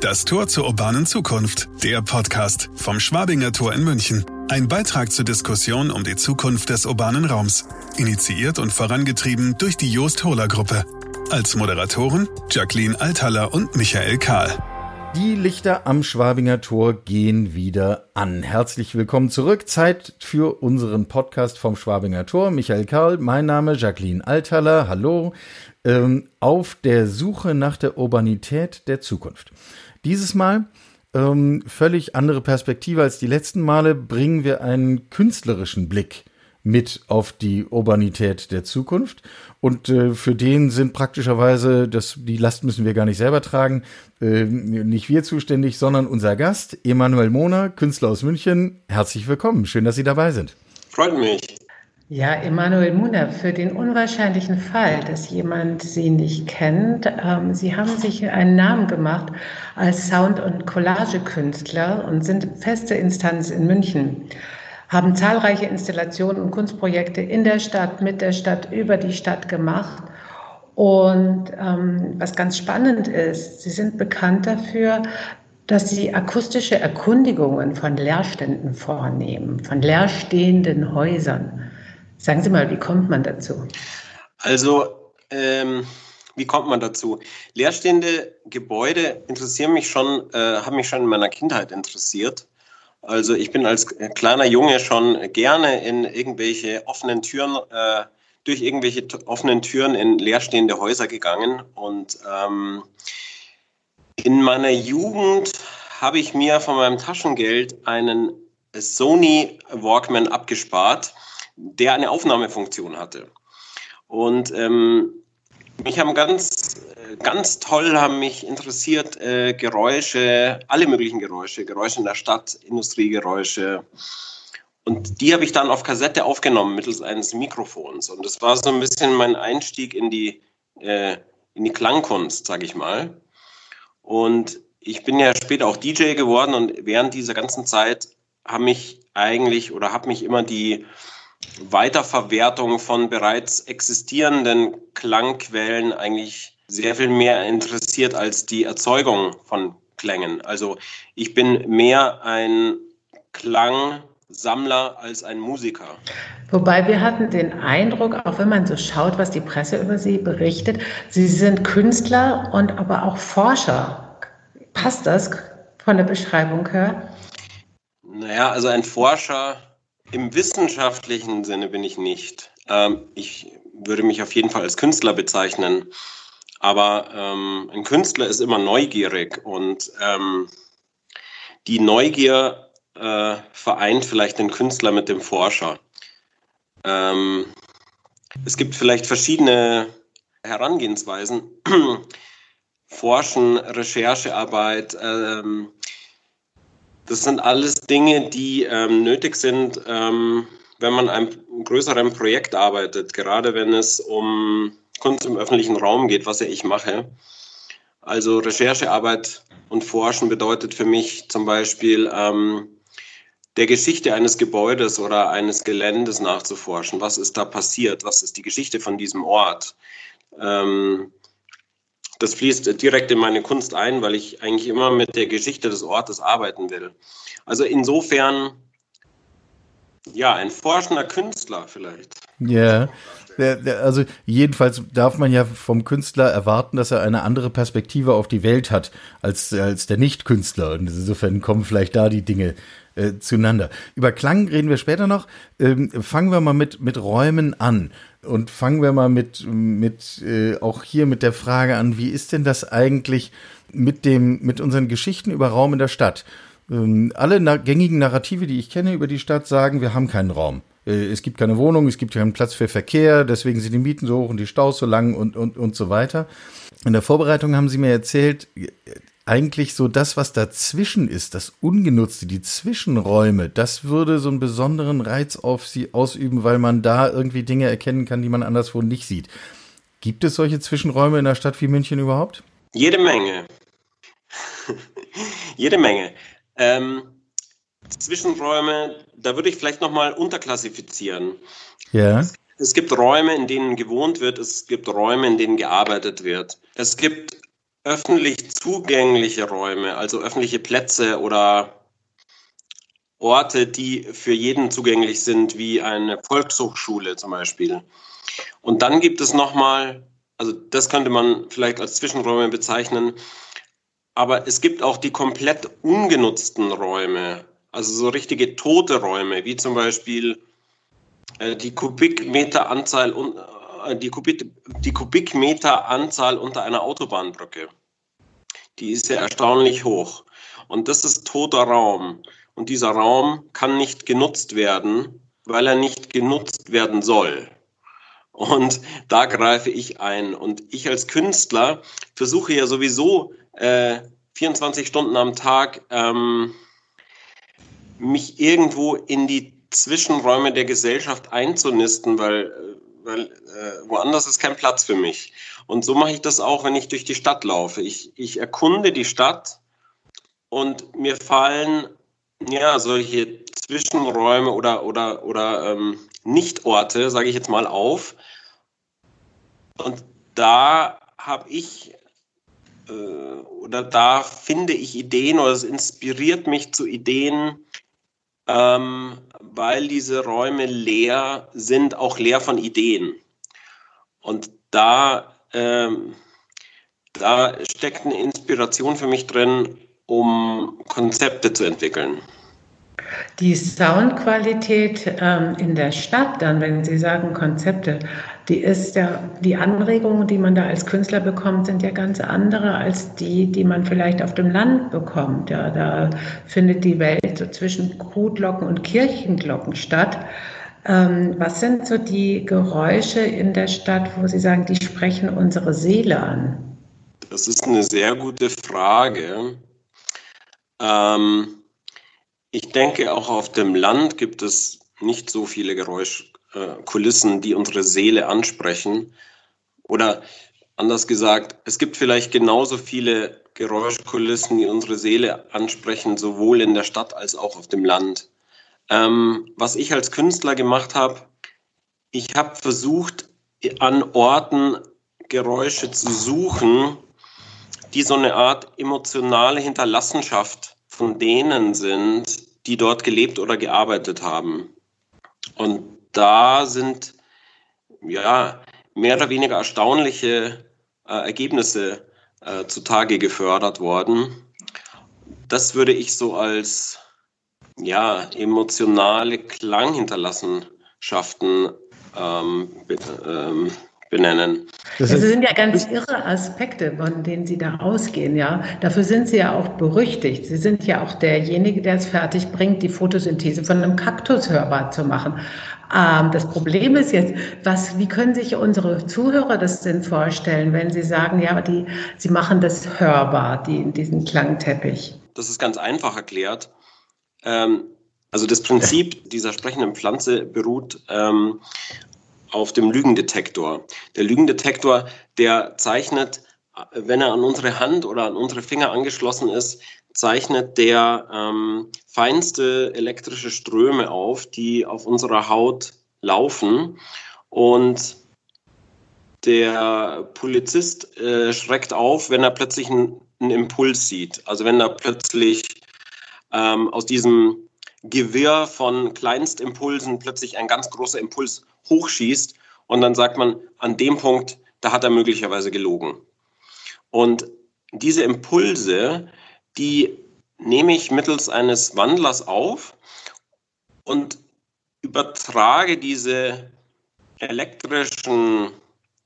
Das Tor zur urbanen Zukunft. Der Podcast vom Schwabinger Tor in München. Ein Beitrag zur Diskussion um die Zukunft des urbanen Raums. Initiiert und vorangetrieben durch die Joost Hohler Gruppe. Als Moderatoren Jacqueline Althaller und Michael Kahl. Die Lichter am Schwabinger Tor gehen wieder an. Herzlich willkommen zurück. Zeit für unseren Podcast vom Schwabinger Tor. Michael Karl, mein Name Jacqueline Althaller. Hallo. Ähm, auf der Suche nach der Urbanität der Zukunft. Dieses Mal ähm, völlig andere Perspektive als die letzten Male bringen wir einen künstlerischen Blick mit auf die Urbanität der Zukunft. Und äh, für den sind praktischerweise, das, die Last müssen wir gar nicht selber tragen, äh, nicht wir zuständig, sondern unser Gast, Emanuel Mohner, Künstler aus München. Herzlich willkommen. Schön, dass Sie dabei sind. Freut mich. Ja, Emanuel Muner, für den unwahrscheinlichen Fall, dass jemand Sie nicht kennt, ähm, Sie haben sich einen Namen gemacht als Sound- und Collagekünstler und sind feste Instanz in München, haben zahlreiche Installationen und Kunstprojekte in der Stadt, mit der Stadt, über die Stadt gemacht. Und ähm, was ganz spannend ist, Sie sind bekannt dafür, dass Sie akustische Erkundigungen von Leerständen vornehmen, von leerstehenden Häusern. Sagen Sie mal, wie kommt man dazu? Also, ähm, wie kommt man dazu? Leerstehende Gebäude interessieren mich schon, äh, haben mich schon in meiner Kindheit interessiert. Also ich bin als kleiner Junge schon gerne in irgendwelche offenen Türen, äh, durch irgendwelche offenen Türen in leerstehende Häuser gegangen. Und ähm, in meiner Jugend habe ich mir von meinem Taschengeld einen Sony Walkman abgespart der eine Aufnahmefunktion hatte. Und ähm, mich haben ganz, ganz toll haben mich interessiert äh, Geräusche, alle möglichen Geräusche, Geräusche in der Stadt, Industriegeräusche. Und die habe ich dann auf Kassette aufgenommen mittels eines Mikrofons. Und das war so ein bisschen mein Einstieg in die, äh, in die Klangkunst, sage ich mal. Und ich bin ja später auch DJ geworden und während dieser ganzen Zeit habe mich eigentlich oder habe mich immer die Weiterverwertung von bereits existierenden Klangquellen eigentlich sehr viel mehr interessiert als die Erzeugung von Klängen. Also ich bin mehr ein Klangsammler als ein Musiker. Wobei wir hatten den Eindruck, auch wenn man so schaut, was die Presse über Sie berichtet, Sie sind Künstler und aber auch Forscher. Passt das von der Beschreibung her? Naja, also ein Forscher im wissenschaftlichen Sinne bin ich nicht. Ähm, ich würde mich auf jeden Fall als Künstler bezeichnen. Aber ähm, ein Künstler ist immer neugierig und ähm, die Neugier äh, vereint vielleicht den Künstler mit dem Forscher. Ähm, es gibt vielleicht verschiedene Herangehensweisen. Forschen, Recherchearbeit, ähm, das sind alles Dinge, die ähm, nötig sind, ähm, wenn man an einem größeren Projekt arbeitet, gerade wenn es um Kunst im öffentlichen Raum geht, was ja ich mache. Also Recherchearbeit und Forschen bedeutet für mich zum Beispiel ähm, der Geschichte eines Gebäudes oder eines Geländes nachzuforschen. Was ist da passiert? Was ist die Geschichte von diesem Ort? Ähm, das fließt direkt in meine Kunst ein, weil ich eigentlich immer mit der Geschichte des Ortes arbeiten will. Also insofern, ja, ein forschender Künstler vielleicht. Ja, also jedenfalls darf man ja vom Künstler erwarten, dass er eine andere Perspektive auf die Welt hat als, als der Nicht-Künstler. Und insofern kommen vielleicht da die Dinge äh, zueinander. Über Klang reden wir später noch. Ähm, fangen wir mal mit, mit Räumen an. Und fangen wir mal mit, mit äh, auch hier mit der Frage an, wie ist denn das eigentlich mit dem, mit unseren Geschichten über Raum in der Stadt? Ähm, alle na gängigen Narrative, die ich kenne über die Stadt, sagen, wir haben keinen Raum. Äh, es gibt keine Wohnung, es gibt keinen Platz für Verkehr, deswegen sind die Mieten so hoch und die Staus so lang und, und, und so weiter. In der Vorbereitung haben Sie mir erzählt, eigentlich so das, was dazwischen ist, das Ungenutzte, die Zwischenräume, das würde so einen besonderen Reiz auf sie ausüben, weil man da irgendwie Dinge erkennen kann, die man anderswo nicht sieht. Gibt es solche Zwischenräume in einer Stadt wie München überhaupt? Jede Menge. Jede Menge. Ähm, Zwischenräume, da würde ich vielleicht nochmal unterklassifizieren. Ja. Es, es gibt Räume, in denen gewohnt wird, es gibt Räume, in denen gearbeitet wird. Es gibt öffentlich zugängliche Räume, also öffentliche Plätze oder Orte, die für jeden zugänglich sind, wie eine Volkshochschule zum Beispiel. Und dann gibt es nochmal, also das könnte man vielleicht als Zwischenräume bezeichnen, aber es gibt auch die komplett ungenutzten Räume, also so richtige tote Räume, wie zum Beispiel äh, die Kubikmeteranzahl äh, die, Kubik, die Kubikmeteranzahl unter einer Autobahnbrücke. Die ist ja erstaunlich hoch. Und das ist toter Raum. Und dieser Raum kann nicht genutzt werden, weil er nicht genutzt werden soll. Und da greife ich ein. Und ich als Künstler versuche ja sowieso äh, 24 Stunden am Tag ähm, mich irgendwo in die Zwischenräume der Gesellschaft einzunisten, weil, äh, weil äh, woanders ist kein Platz für mich. Und so mache ich das auch, wenn ich durch die Stadt laufe. Ich, ich erkunde die Stadt und mir fallen ja solche Zwischenräume oder, oder, oder ähm, Nichtorte, sage ich jetzt mal, auf. Und da habe ich äh, oder da finde ich Ideen oder es inspiriert mich zu Ideen, ähm, weil diese Räume leer sind, auch leer von Ideen. Und da, ähm, da steckt eine Inspiration für mich drin, um Konzepte zu entwickeln. Die Soundqualität ähm, in der Stadt, dann, wenn Sie sagen Konzepte, die ist ja, die Anregungen, die man da als Künstler bekommt, sind ja ganz andere als die, die man vielleicht auf dem Land bekommt. Ja, da findet die Welt so zwischen Krutglocken und Kirchenglocken statt. Ähm, was sind so die Geräusche in der Stadt, wo Sie sagen, die sprechen unsere Seele an? Das ist eine sehr gute Frage. Ähm, ich denke, auch auf dem Land gibt es nicht so viele Geräuschkulissen, die unsere Seele ansprechen. Oder anders gesagt, es gibt vielleicht genauso viele Geräuschkulissen, die unsere Seele ansprechen, sowohl in der Stadt als auch auf dem Land. Ähm, was ich als Künstler gemacht habe, ich habe versucht, an Orten Geräusche zu suchen, die so eine Art emotionale Hinterlassenschaft von denen sind, die dort gelebt oder gearbeitet haben. Und da sind ja mehr oder weniger erstaunliche äh, Ergebnisse äh, zutage gefördert worden. Das würde ich so als ja, emotionale Klanghinterlassenschaften ähm, ähm, benennen. Das, das sind ja ganz irre Aspekte, von denen Sie da ausgehen, ja. Dafür sind Sie ja auch berüchtigt. Sie sind ja auch derjenige, der es fertig bringt, die Photosynthese von einem Kaktus hörbar zu machen. Ähm, das Problem ist jetzt, was, wie können sich unsere Zuhörer das denn vorstellen, wenn sie sagen, ja, die, sie machen das hörbar, die, diesen Klangteppich? Das ist ganz einfach erklärt. Ähm, also das Prinzip dieser sprechenden Pflanze beruht ähm, auf dem Lügendetektor. Der Lügendetektor, der zeichnet, wenn er an unsere Hand oder an unsere Finger angeschlossen ist, zeichnet der ähm, feinste elektrische Ströme auf, die auf unserer Haut laufen. Und der Polizist äh, schreckt auf, wenn er plötzlich einen, Impuls sieht. Also wenn er plötzlich ähm, aus diesem Gewirr von Kleinstimpulsen plötzlich ein ganz großer Impuls hochschießt und dann sagt man, an dem Punkt, da hat er möglicherweise gelogen. Und diese Impulse, die nehme ich mittels eines Wandlers auf und übertrage diese elektrischen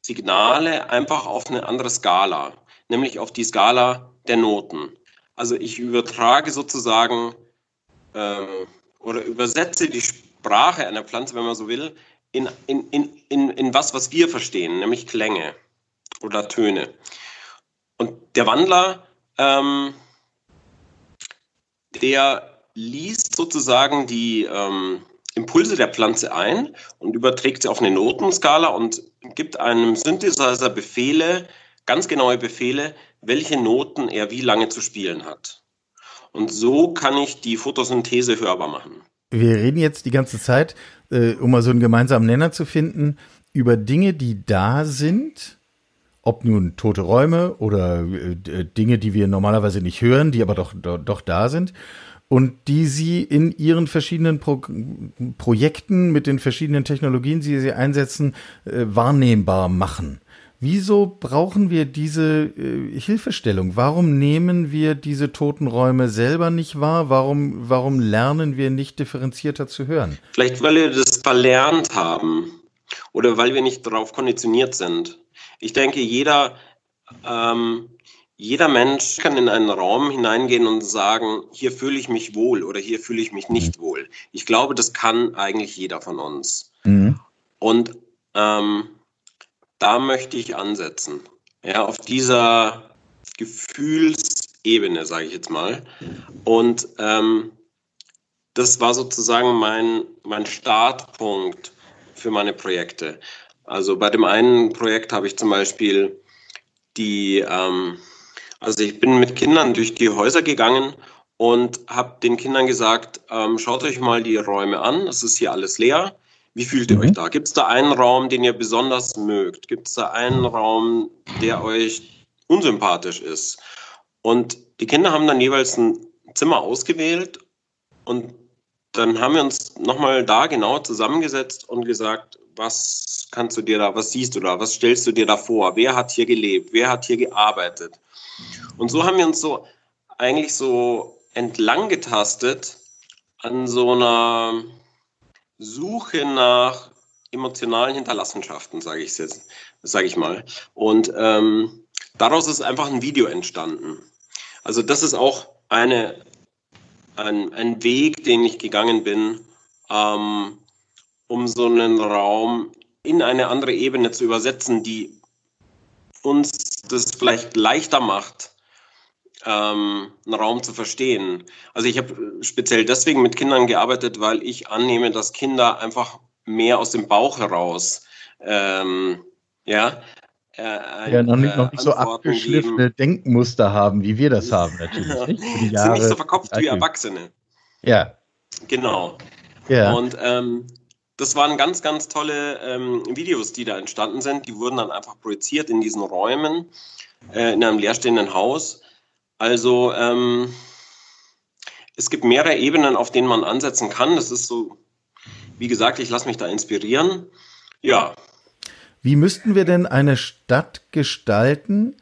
Signale einfach auf eine andere Skala, nämlich auf die Skala der Noten. Also ich übertrage sozusagen ähm, oder übersetze die Sprache einer Pflanze, wenn man so will, in, in, in, in, in was, was wir verstehen, nämlich Klänge oder Töne. Und der Wandler, ähm, der liest sozusagen die ähm, Impulse der Pflanze ein und überträgt sie auf eine Notenskala und gibt einem Synthesizer Befehle, ganz genaue Befehle, welche Noten er wie lange zu spielen hat. Und so kann ich die Photosynthese hörbar machen. Wir reden jetzt die ganze Zeit, äh, um mal so einen gemeinsamen Nenner zu finden, über Dinge, die da sind ob nun tote Räume oder äh, Dinge, die wir normalerweise nicht hören, die aber doch, doch, doch da sind und die sie in ihren verschiedenen Pro Projekten mit den verschiedenen Technologien, die sie einsetzen, äh, wahrnehmbar machen. Wieso brauchen wir diese äh, Hilfestellung? Warum nehmen wir diese toten Räume selber nicht wahr? Warum, warum lernen wir nicht differenzierter zu hören? Vielleicht, weil wir das verlernt haben oder weil wir nicht darauf konditioniert sind. Ich denke, jeder, ähm, jeder Mensch kann in einen Raum hineingehen und sagen, hier fühle ich mich wohl oder hier fühle ich mich nicht wohl. Ich glaube, das kann eigentlich jeder von uns. Mhm. Und ähm, da möchte ich ansetzen. Ja, auf dieser Gefühlsebene, sage ich jetzt mal. Und ähm, das war sozusagen mein, mein Startpunkt für meine Projekte. Also bei dem einen Projekt habe ich zum Beispiel die, ähm, also ich bin mit Kindern durch die Häuser gegangen und habe den Kindern gesagt, ähm, schaut euch mal die Räume an, es ist hier alles leer. Wie fühlt ihr mhm. euch da? Gibt es da einen Raum, den ihr besonders mögt? Gibt es da einen Raum, der euch unsympathisch ist? Und die Kinder haben dann jeweils ein Zimmer ausgewählt und dann haben wir uns nochmal da genau zusammengesetzt und gesagt, was kannst du dir da, was siehst du da, was stellst du dir da vor? Wer hat hier gelebt? Wer hat hier gearbeitet? Und so haben wir uns so eigentlich so entlang getastet an so einer Suche nach emotionalen Hinterlassenschaften, sage ich jetzt, sage ich mal. Und ähm, daraus ist einfach ein Video entstanden. Also das ist auch eine, ein, ein Weg, den ich gegangen bin, ähm, um so einen Raum in eine andere Ebene zu übersetzen, die uns das vielleicht leichter macht, ähm, einen Raum zu verstehen. Also ich habe speziell deswegen mit Kindern gearbeitet, weil ich annehme, dass Kinder einfach mehr aus dem Bauch heraus, ähm, ja, äh, ja, noch nicht, noch nicht so abgeschliffene geben. Denkmuster haben, wie wir das haben, natürlich. Nicht? Sind nicht so verkopft wie Erwachsene. Ja. Genau. Ja. Und ähm, das waren ganz, ganz tolle ähm, Videos, die da entstanden sind. Die wurden dann einfach projiziert in diesen Räumen, äh, in einem leerstehenden Haus. Also ähm, es gibt mehrere Ebenen, auf denen man ansetzen kann. Das ist so, wie gesagt, ich lasse mich da inspirieren. Ja. Wie müssten wir denn eine Stadt gestalten,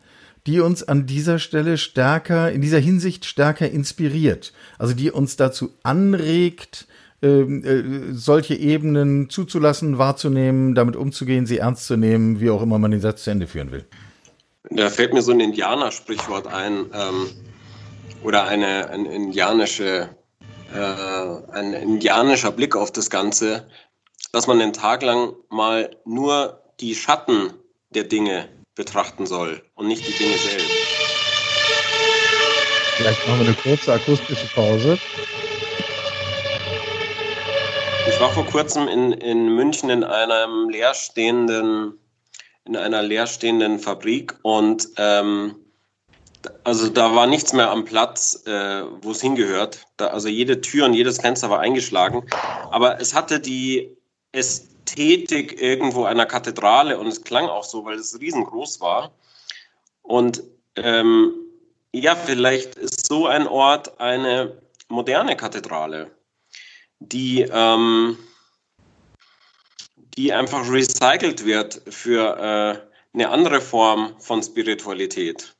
die uns an dieser Stelle stärker, in dieser Hinsicht stärker inspiriert? Also die uns dazu anregt, ähm, äh, solche Ebenen zuzulassen, wahrzunehmen, damit umzugehen, sie ernst zu nehmen, wie auch immer man den Satz zu Ende führen will. Da fällt mir so ein Indianer-Sprichwort ein ähm, oder eine, ein indianische, äh, ein indianischer Blick auf das Ganze, dass man den Tag lang mal nur die Schatten der Dinge betrachten soll und nicht die Dinge selbst. Vielleicht machen wir eine kurze akustische Pause. Ich war vor kurzem in, in München in einem leerstehenden in einer leerstehenden Fabrik und ähm, also da war nichts mehr am Platz, äh, wo es hingehört. Da, also jede Tür und jedes Fenster war eingeschlagen. Aber es hatte die Ästhetik irgendwo einer Kathedrale und es klang auch so, weil es riesengroß war. Und ähm, ja, vielleicht ist so ein Ort eine moderne Kathedrale, die ähm, die einfach recycelt wird für äh, eine andere Form von Spiritualität.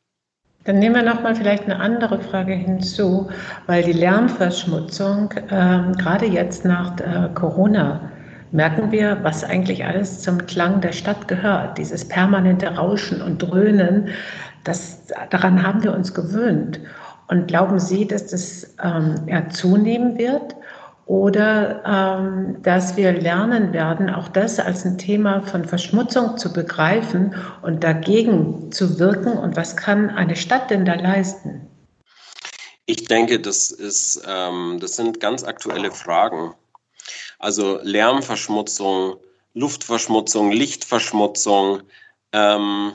Dann nehmen wir nochmal vielleicht eine andere Frage hinzu, weil die Lärmverschmutzung, äh, gerade jetzt nach äh, Corona, merken wir, was eigentlich alles zum Klang der Stadt gehört. Dieses permanente Rauschen und Dröhnen, das, daran haben wir uns gewöhnt. Und glauben Sie, dass das ähm, ja, zunehmen wird? Oder ähm, dass wir lernen werden, auch das als ein Thema von Verschmutzung zu begreifen und dagegen zu wirken. Und was kann eine Stadt denn da leisten? Ich denke, das, ist, ähm, das sind ganz aktuelle Fragen. Also Lärmverschmutzung, Luftverschmutzung, Lichtverschmutzung, ähm,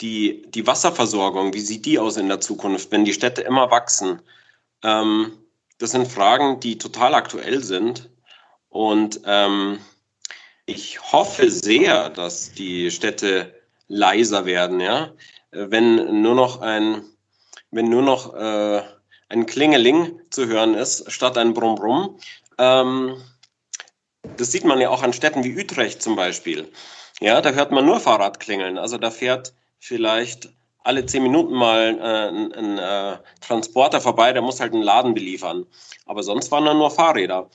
die, die Wasserversorgung, wie sieht die aus in der Zukunft, wenn die Städte immer wachsen? Ähm, das sind Fragen, die total aktuell sind. Und ähm, ich hoffe sehr, dass die Städte leiser werden, ja. Wenn nur noch ein, wenn nur noch äh, ein Klingeling zu hören ist, statt ein Brumm Brumm. Ähm, das sieht man ja auch an Städten wie Utrecht zum Beispiel. Ja, da hört man nur Fahrradklingeln. Also da fährt vielleicht alle zehn Minuten mal äh, ein, ein äh, Transporter vorbei, der muss halt einen Laden beliefern. Aber sonst waren da nur Fahrräder.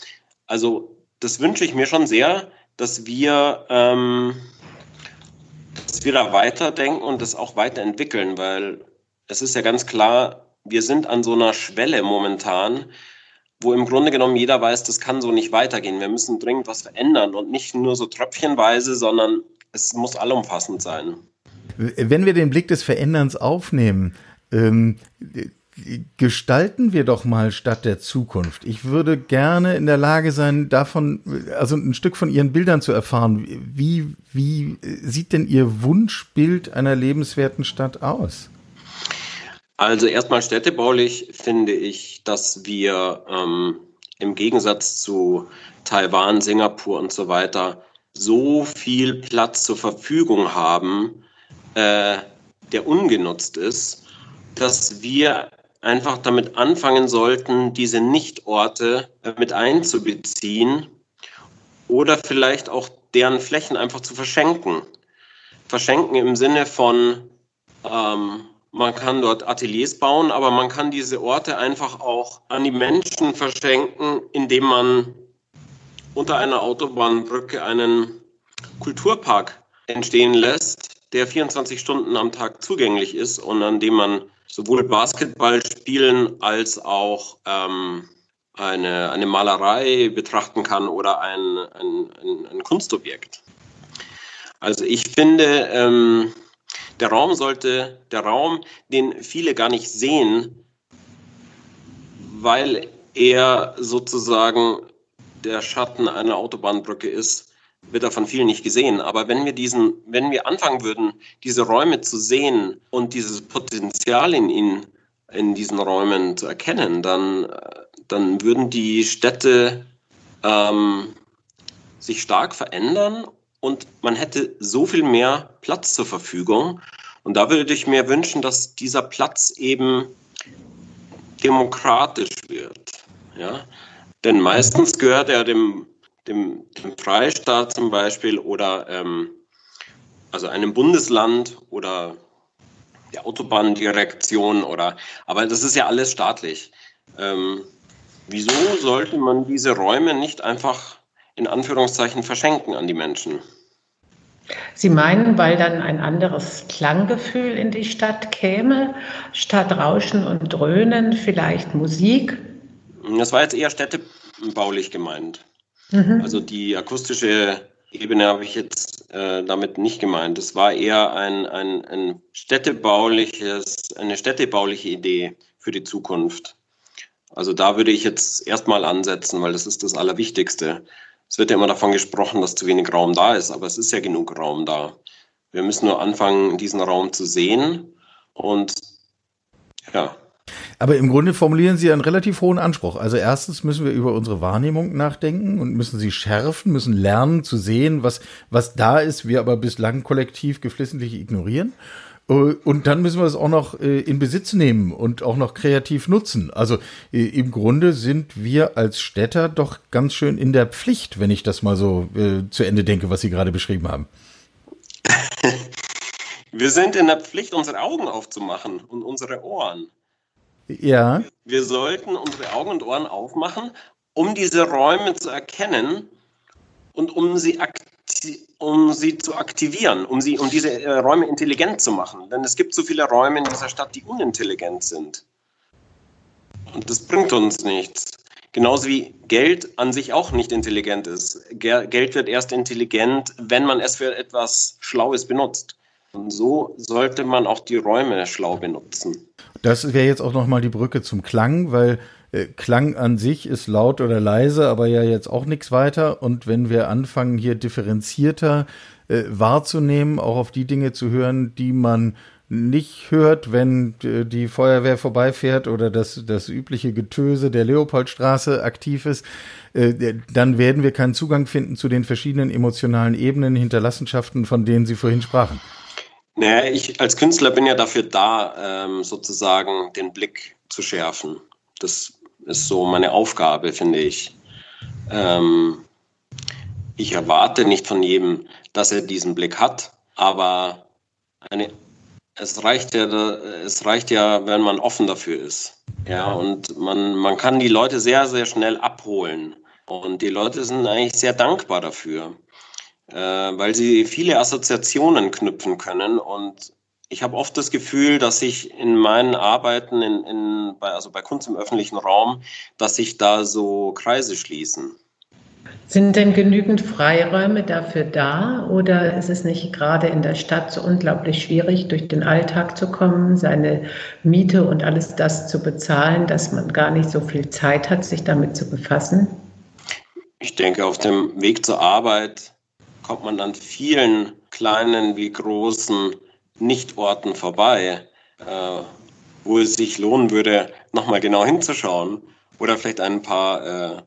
Also das wünsche ich mir schon sehr, dass wir, ähm, dass wir da weiterdenken und das auch weiterentwickeln, weil es ist ja ganz klar, wir sind an so einer Schwelle momentan, wo im Grunde genommen jeder weiß, das kann so nicht weitergehen. Wir müssen dringend was verändern und nicht nur so tröpfchenweise, sondern es muss allumfassend sein. Wenn wir den Blick des Veränderns aufnehmen, ähm, gestalten wir doch mal Stadt der Zukunft. Ich würde gerne in der Lage sein, davon, also ein Stück von Ihren Bildern zu erfahren. Wie, wie sieht denn Ihr Wunschbild einer lebenswerten Stadt aus? Also erstmal städtebaulich finde ich, dass wir ähm, im Gegensatz zu Taiwan, Singapur und so weiter so viel Platz zur Verfügung haben, äh, der ungenutzt ist, dass wir einfach damit anfangen sollten, diese Nichtorte mit einzubeziehen oder vielleicht auch deren Flächen einfach zu verschenken. Verschenken im Sinne von, ähm, man kann dort Ateliers bauen, aber man kann diese Orte einfach auch an die Menschen verschenken, indem man unter einer Autobahnbrücke einen Kulturpark entstehen lässt, der 24 Stunden am Tag zugänglich ist und an dem man sowohl Basketball spielen als auch ähm, eine, eine Malerei betrachten kann oder ein, ein, ein, ein Kunstobjekt. Also ich finde, ähm, der Raum sollte, der Raum, den viele gar nicht sehen, weil er sozusagen der Schatten einer Autobahnbrücke ist, wird er von vielen nicht gesehen. Aber wenn wir diesen, wenn wir anfangen würden, diese Räume zu sehen und dieses Potenzial in ihnen, in diesen Räumen zu erkennen, dann, dann würden die Städte ähm, sich stark verändern und man hätte so viel mehr Platz zur Verfügung. Und da würde ich mir wünschen, dass dieser Platz eben demokratisch wird. Ja? Denn meistens gehört er dem dem, dem Freistaat zum Beispiel oder ähm, also einem Bundesland oder der Autobahndirektion oder, aber das ist ja alles staatlich. Ähm, wieso sollte man diese Räume nicht einfach in Anführungszeichen verschenken an die Menschen? Sie meinen, weil dann ein anderes Klanggefühl in die Stadt käme, statt Rauschen und Dröhnen vielleicht Musik? Das war jetzt eher städtebaulich gemeint. Mhm. Also die akustische Ebene habe ich jetzt äh, damit nicht gemeint. Es war eher ein, ein, ein städtebauliches, eine städtebauliche Idee für die Zukunft. Also da würde ich jetzt erstmal ansetzen, weil das ist das Allerwichtigste. Es wird ja immer davon gesprochen, dass zu wenig Raum da ist, aber es ist ja genug Raum da. Wir müssen nur anfangen, diesen Raum zu sehen und ja, aber im Grunde formulieren Sie einen relativ hohen Anspruch. Also erstens müssen wir über unsere Wahrnehmung nachdenken und müssen sie schärfen, müssen lernen zu sehen, was, was da ist, wir aber bislang kollektiv geflissentlich ignorieren. Äh, und dann müssen wir es auch noch äh, in Besitz nehmen und auch noch kreativ nutzen. Also äh, im Grunde sind wir als Städter doch ganz schön in der Pflicht, wenn ich das mal so zu Ende denke, was Sie gerade beschrieben haben. Wir sind in der Pflicht, unsere Augen aufzumachen und unsere Ohren. Ja. Wir sollten unsere Augen und Ohren aufmachen, um diese Räume zu erkennen und um sie, um sie zu aktivieren, um, sie, um diese äh, Räume intelligent zu machen. Denn es gibt so viele Räume in dieser Stadt, die unintelligent sind. Und das bringt uns nichts. Genauso wie Geld an sich auch nicht intelligent ist. Geld wird erst intelligent, wenn man es für etwas Schlaues benutzt. Und so sollte man auch die Räume schlau benutzen. Das wäre jetzt auch nochmal die Brücke zum Klang, weil äh, Klang an sich ist laut oder leise, aber ja jetzt auch nichts weiter. Und wenn wir anfangen, hier differenzierter äh, wahrzunehmen, auch auf die Dinge zu hören, die man nicht hört, wenn äh, die Feuerwehr vorbeifährt oder das, das übliche Getöse der Leopoldstraße aktiv ist, äh, dann werden wir keinen Zugang finden zu den verschiedenen emotionalen Ebenen, Hinterlassenschaften, von denen Sie vorhin sprachen. Naja, ich als Künstler bin ja dafür da, ähm, sozusagen den Blick zu schärfen. Das ist so meine Aufgabe, finde ich. Ähm, ich erwarte nicht von jedem, dass er diesen Blick hat, aber eine, es reicht ja, es reicht ja, wenn man offen dafür ist. Ja, und man, man kann die Leute sehr, sehr schnell abholen. Und die Leute sind eigentlich sehr dankbar dafür, äh, weil sie viele Assoziationen knüpfen können. Und ich habe oft das Gefühl, dass ich in meinen Arbeiten, in, in, bei, also bei Kunst im öffentlichen Raum, dass sich da so Kreise schließen. Sind denn genügend Freiräume dafür da oder ist es nicht gerade in der Stadt so unglaublich schwierig, durch den Alltag zu kommen, seine Miete und alles das zu bezahlen, dass man gar nicht so viel Zeit hat, sich damit zu befassen? Ich denke, auf dem Weg zur Arbeit kommt man an vielen kleinen wie großen Nichtorten vorbei, äh, wo es sich lohnen würde, nochmal genau hinzuschauen oder vielleicht ein paar äh,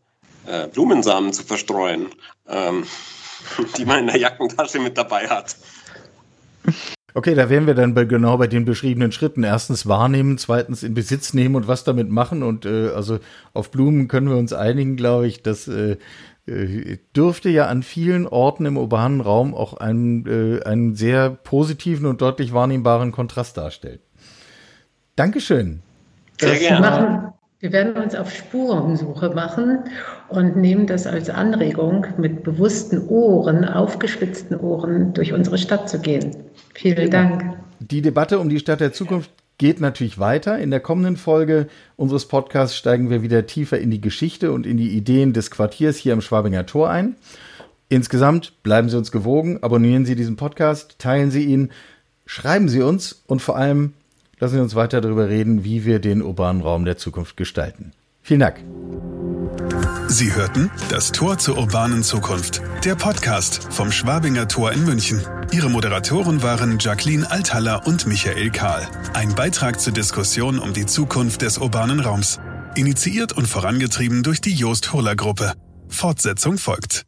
äh, Blumensamen zu verstreuen, ähm, die man in der Jackentasche mit dabei hat. Okay, da wären wir dann bei, genau bei den beschriebenen Schritten. Erstens wahrnehmen, zweitens in Besitz nehmen und was damit machen. Und äh, also auf Blumen können wir uns einigen, glaube ich. Das äh, äh, dürfte ja an vielen Orten im urbanen Raum auch einen, äh, einen sehr positiven und deutlich wahrnehmbaren Kontrast darstellen. Dankeschön. Sehr gerne. Wir werden uns auf Spurensuche machen und nehmen das als Anregung, mit bewussten Ohren, aufgespitzten Ohren durch unsere Stadt zu gehen. Vielen Dank. Die Debatte um die Stadt der Zukunft geht natürlich weiter. In der kommenden Folge unseres Podcasts steigen wir wieder tiefer in die Geschichte und in die Ideen des Quartiers hier am Schwabinger Tor ein. Insgesamt bleiben Sie uns gewogen, abonnieren Sie diesen Podcast, teilen Sie ihn, schreiben Sie uns und vor allem lassen Sie uns weiter darüber reden, wie wir den urbanen Raum der Zukunft gestalten. Vielen Dank. Sie hörten das Tor zur urbanen Zukunft, der Podcast vom Schwabinger Tor in München. Ihre Moderatoren waren Jacqueline Althaller und Michael Kahl. Ein Beitrag zur Diskussion um die Zukunft des urbanen Raums. Initiiert und vorangetrieben durch die Joost Hurler Gruppe. Fortsetzung folgt.